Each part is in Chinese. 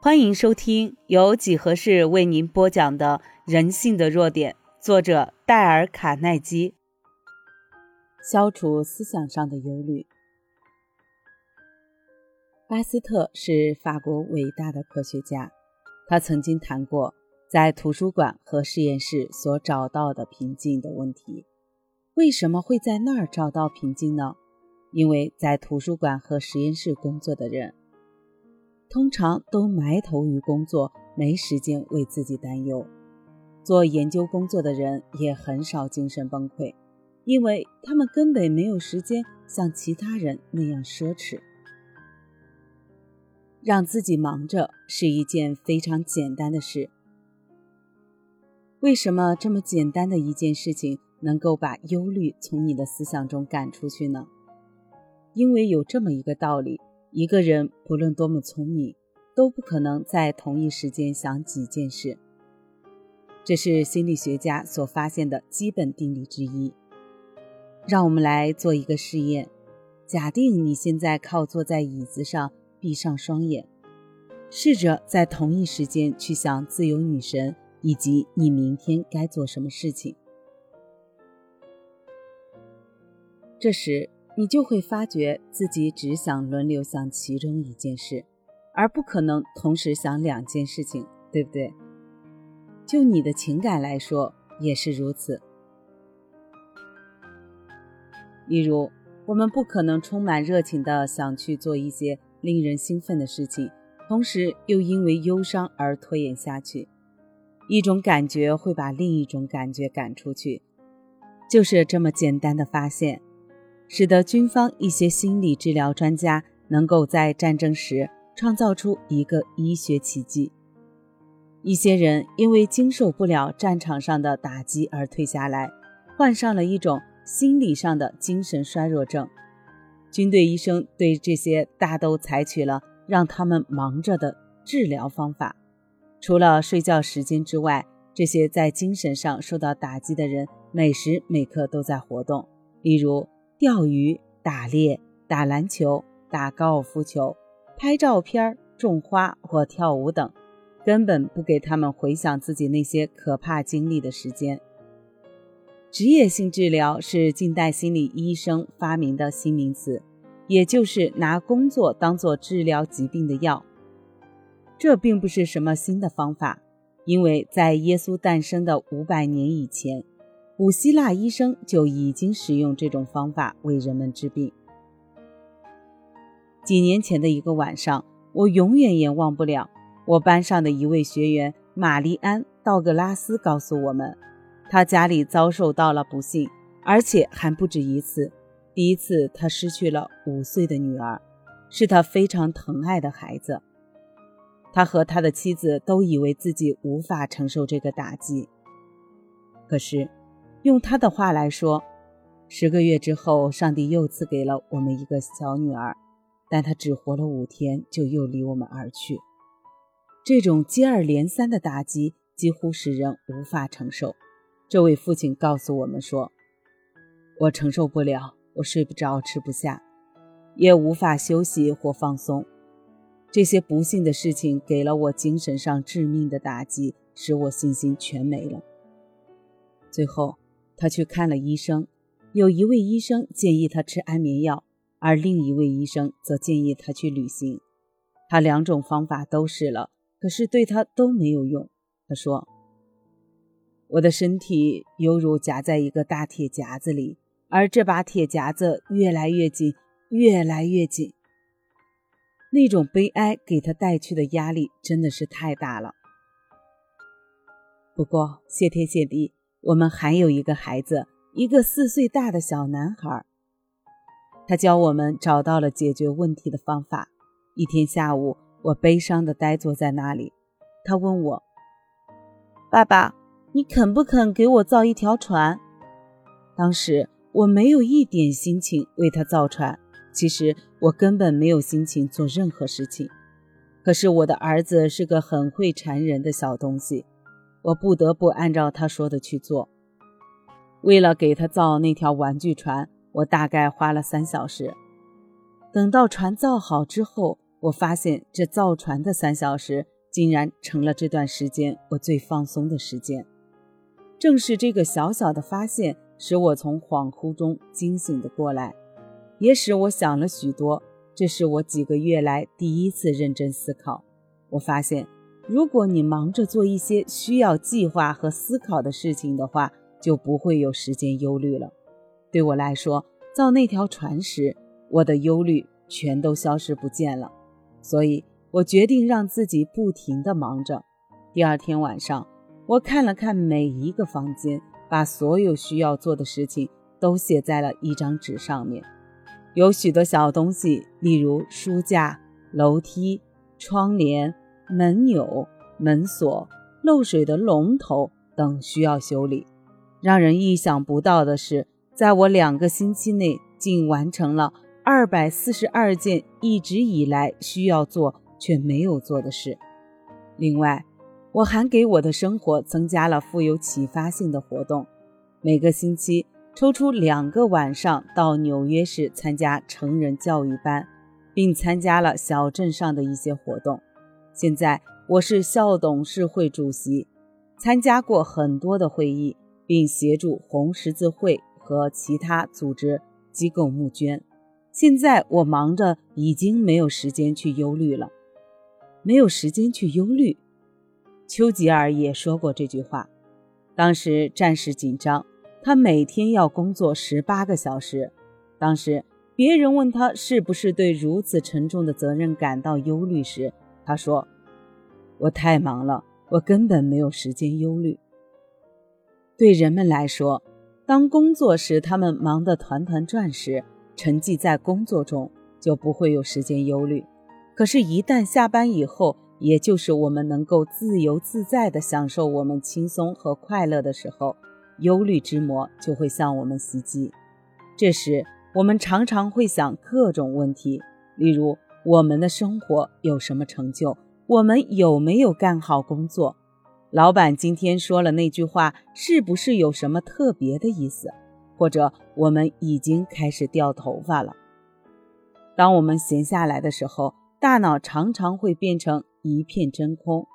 欢迎收听由几何式为您播讲的《人性的弱点》，作者戴尔·卡耐基。消除思想上的忧虑。巴斯特是法国伟大的科学家，他曾经谈过在图书馆和实验室所找到的平静的问题。为什么会在那儿找到平静呢？因为在图书馆和实验室工作的人。通常都埋头于工作，没时间为自己担忧。做研究工作的人也很少精神崩溃，因为他们根本没有时间像其他人那样奢侈。让自己忙着是一件非常简单的事。为什么这么简单的一件事情能够把忧虑从你的思想中赶出去呢？因为有这么一个道理。一个人不论多么聪明，都不可能在同一时间想几件事。这是心理学家所发现的基本定理之一。让我们来做一个试验：假定你现在靠坐在椅子上，闭上双眼，试着在同一时间去想自由女神以及你明天该做什么事情。这时。你就会发觉自己只想轮流想其中一件事，而不可能同时想两件事情，对不对？就你的情感来说也是如此。例如，我们不可能充满热情的想去做一些令人兴奋的事情，同时又因为忧伤而拖延下去。一种感觉会把另一种感觉赶出去，就是这么简单的发现。使得军方一些心理治疗专家能够在战争时创造出一个医学奇迹。一些人因为经受不了战场上的打击而退下来，患上了一种心理上的精神衰弱症。军队医生对这些大都采取了让他们忙着的治疗方法。除了睡觉时间之外，这些在精神上受到打击的人每时每刻都在活动，例如。钓鱼、打猎、打篮球、打高尔夫球、拍照片、种花或跳舞等，根本不给他们回想自己那些可怕经历的时间。职业性治疗是近代心理医生发明的新名词，也就是拿工作当做治疗疾病的药。这并不是什么新的方法，因为在耶稣诞生的五百年以前。古希腊医生就已经使用这种方法为人们治病。几年前的一个晚上，我永远也忘不了。我班上的一位学员玛丽安·道格拉斯告诉我们，他家里遭受到了不幸，而且还不止一次。第一次，他失去了五岁的女儿，是他非常疼爱的孩子。他和他的妻子都以为自己无法承受这个打击，可是。用他的话来说，十个月之后，上帝又赐给了我们一个小女儿，但她只活了五天，就又离我们而去。这种接二连三的打击几乎使人无法承受。这位父亲告诉我们说：“我承受不了，我睡不着，吃不下，也无法休息或放松。这些不幸的事情给了我精神上致命的打击，使我信心全没了。最后。”他去看了医生，有一位医生建议他吃安眠药，而另一位医生则建议他去旅行。他两种方法都试了，可是对他都没有用。他说：“我的身体犹如夹在一个大铁夹子里，而这把铁夹子越来越紧，越来越紧。那种悲哀给他带去的压力真的是太大了。不过，谢天谢地。”我们还有一个孩子，一个四岁大的小男孩。他教我们找到了解决问题的方法。一天下午，我悲伤地呆坐在那里。他问我：“爸爸，你肯不肯给我造一条船？”当时我没有一点心情为他造船。其实我根本没有心情做任何事情。可是我的儿子是个很会缠人的小东西。我不得不按照他说的去做。为了给他造那条玩具船，我大概花了三小时。等到船造好之后，我发现这造船的三小时竟然成了这段时间我最放松的时间。正是这个小小的发现，使我从恍惚中惊醒的过来，也使我想了许多。这是我几个月来第一次认真思考。我发现，如果你忙着做一些需要计划和思考的事情的话，就不会有时间忧虑了。对我来说，造那条船时，我的忧虑全都消失不见了。所以我决定让自己不停地忙着。第二天晚上，我看了看每一个房间，把所有需要做的事情都写在了一张纸上面。有许多小东西，例如书架、楼梯、窗帘、门钮、门锁、漏水的龙头等需要修理。让人意想不到的是，在我两个星期内，竟完成了。二百四十二件一直以来需要做却没有做的事。另外，我还给我的生活增加了富有启发性的活动。每个星期抽出两个晚上到纽约市参加成人教育班，并参加了小镇上的一些活动。现在我是校董事会主席，参加过很多的会议，并协助红十字会和其他组织机构募捐。现在我忙着，已经没有时间去忧虑了。没有时间去忧虑。丘吉尔也说过这句话。当时战事紧张，他每天要工作十八个小时。当时别人问他是不是对如此沉重的责任感到忧虑时，他说：“我太忙了，我根本没有时间忧虑。”对人们来说，当工作时他们忙得团团转时，沉寂在工作中，就不会有时间忧虑。可是，一旦下班以后，也就是我们能够自由自在地享受我们轻松和快乐的时候，忧虑之魔就会向我们袭击。这时，我们常常会想各种问题，例如我们的生活有什么成就，我们有没有干好工作，老板今天说了那句话，是不是有什么特别的意思？或者我们已经开始掉头发了。当我们闲下来的时候，大脑常常会变成一片真空。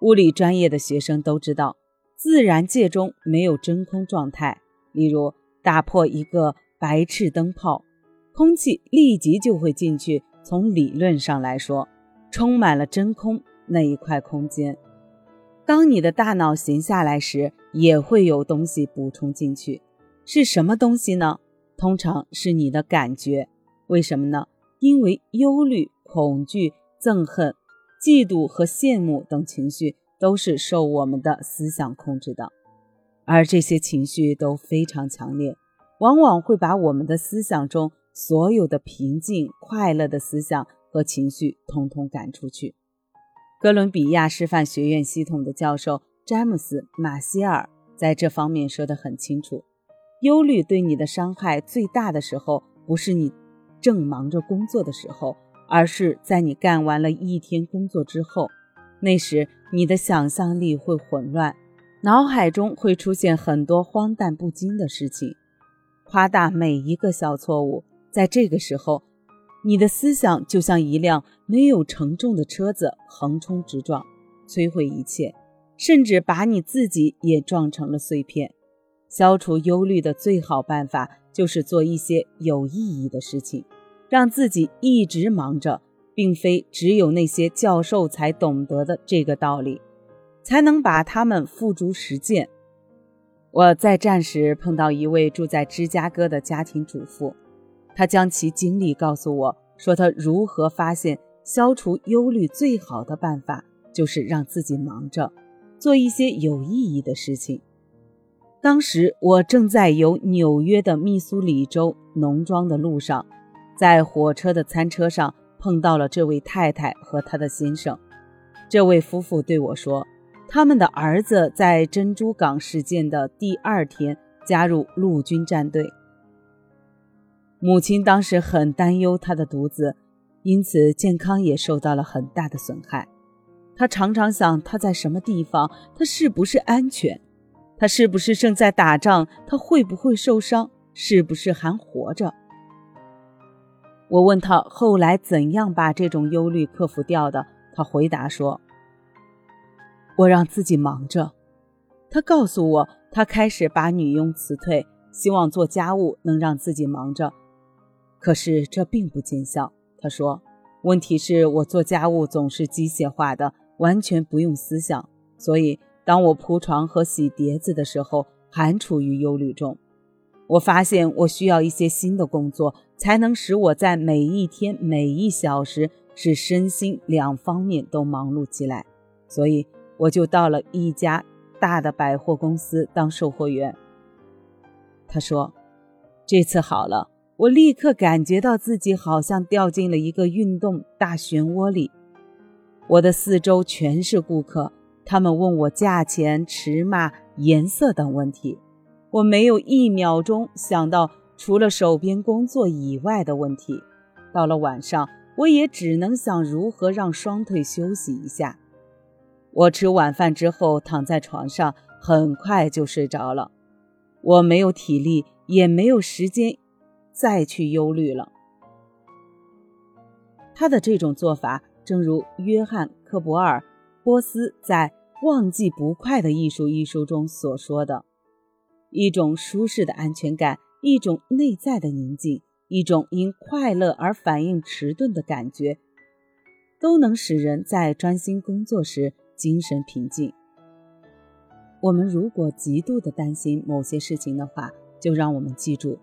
物理专业的学生都知道，自然界中没有真空状态。例如，打破一个白炽灯泡，空气立即就会进去。从理论上来说，充满了真空那一块空间。当你的大脑闲下来时，也会有东西补充进去。是什么东西呢？通常是你的感觉。为什么呢？因为忧虑、恐惧、憎恨、嫉妒和羡慕等情绪都是受我们的思想控制的，而这些情绪都非常强烈，往往会把我们的思想中所有的平静、快乐的思想和情绪通通赶出去。哥伦比亚师范学院系统的教授詹姆斯·马歇尔在这方面说得很清楚。忧虑对你的伤害最大的时候，不是你正忙着工作的时候，而是在你干完了一天工作之后。那时你的想象力会混乱，脑海中会出现很多荒诞不经的事情，夸大每一个小错误。在这个时候，你的思想就像一辆没有承重的车子，横冲直撞，摧毁一切，甚至把你自己也撞成了碎片。消除忧虑的最好办法就是做一些有意义的事情，让自己一直忙着，并非只有那些教授才懂得的这个道理，才能把他们付诸实践。我在战时碰到一位住在芝加哥的家庭主妇，他将其经历告诉我说，他如何发现消除忧虑最好的办法就是让自己忙着，做一些有意义的事情。当时我正在由纽约的密苏里州农庄的路上，在火车的餐车上碰到了这位太太和她的先生。这位夫妇对我说，他们的儿子在珍珠港事件的第二天加入陆军战队。母亲当时很担忧他的独子，因此健康也受到了很大的损害。他常常想他在什么地方，他是不是安全。他是不是正在打仗？他会不会受伤？是不是还活着？我问他后来怎样把这种忧虑克服掉的，他回答说：“我让自己忙着。”他告诉我，他开始把女佣辞退，希望做家务能让自己忙着。可是这并不见效。他说：“问题是我做家务总是机械化的，完全不用思想，所以当我铺床和洗碟子的时候，还处于忧虑中。我发现我需要一些新的工作，才能使我在每一天每一小时使身心两方面都忙碌起来。所以我就到了一家。”大的百货公司当售货员。他说：“这次好了，我立刻感觉到自己好像掉进了一个运动大漩涡里。我的四周全是顾客，他们问我价钱、尺码、颜色等问题。我没有一秒钟想到除了手边工作以外的问题。到了晚上，我也只能想如何让双腿休息一下。”我吃晚饭之后躺在床上，很快就睡着了。我没有体力，也没有时间再去忧虑了。他的这种做法，正如约翰·科博尔·波斯在《忘记不快的艺术》一书中所说的：一种舒适的安全感，一种内在的宁静，一种因快乐而反应迟钝的感觉，都能使人在专心工作时。精神平静。我们如果极度的担心某些事情的话，就让我们记住，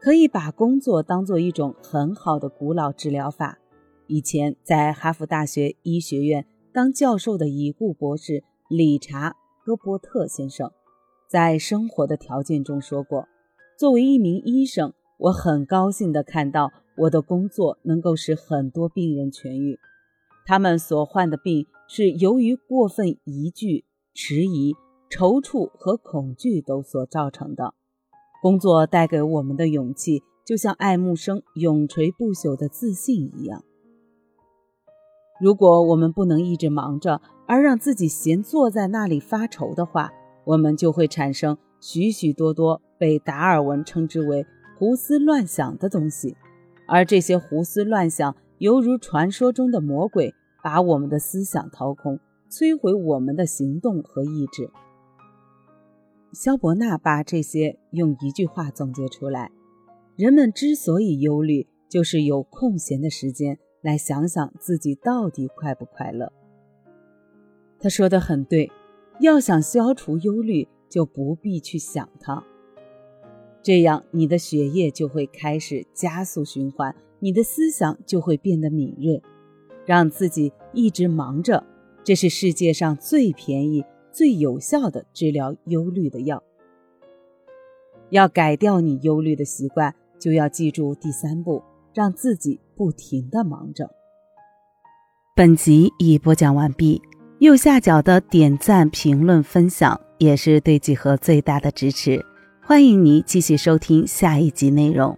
可以把工作当做一种很好的古老治疗法。以前在哈佛大学医学院当教授的已故博士理查·戈伯特先生，在《生活的条件》中说过：“作为一名医生，我很高兴地看到我的工作能够使很多病人痊愈，他们所患的病。”是由于过分疑惧、迟疑、踌躇和恐惧都所造成的。工作带给我们的勇气，就像爱慕生永垂不朽的自信一样。如果我们不能一直忙着，而让自己闲坐在那里发愁的话，我们就会产生许许多多被达尔文称之为胡思乱想的东西，而这些胡思乱想犹如传说中的魔鬼。把我们的思想掏空，摧毁我们的行动和意志。肖伯纳把这些用一句话总结出来：人们之所以忧虑，就是有空闲的时间来想想自己到底快不快乐。他说的很对，要想消除忧虑，就不必去想它，这样你的血液就会开始加速循环，你的思想就会变得敏锐。让自己一直忙着，这是世界上最便宜、最有效的治疗忧虑的药。要改掉你忧虑的习惯，就要记住第三步：让自己不停的忙着。本集已播讲完毕，右下角的点赞、评论、分享也是对几何最大的支持。欢迎你继续收听下一集内容。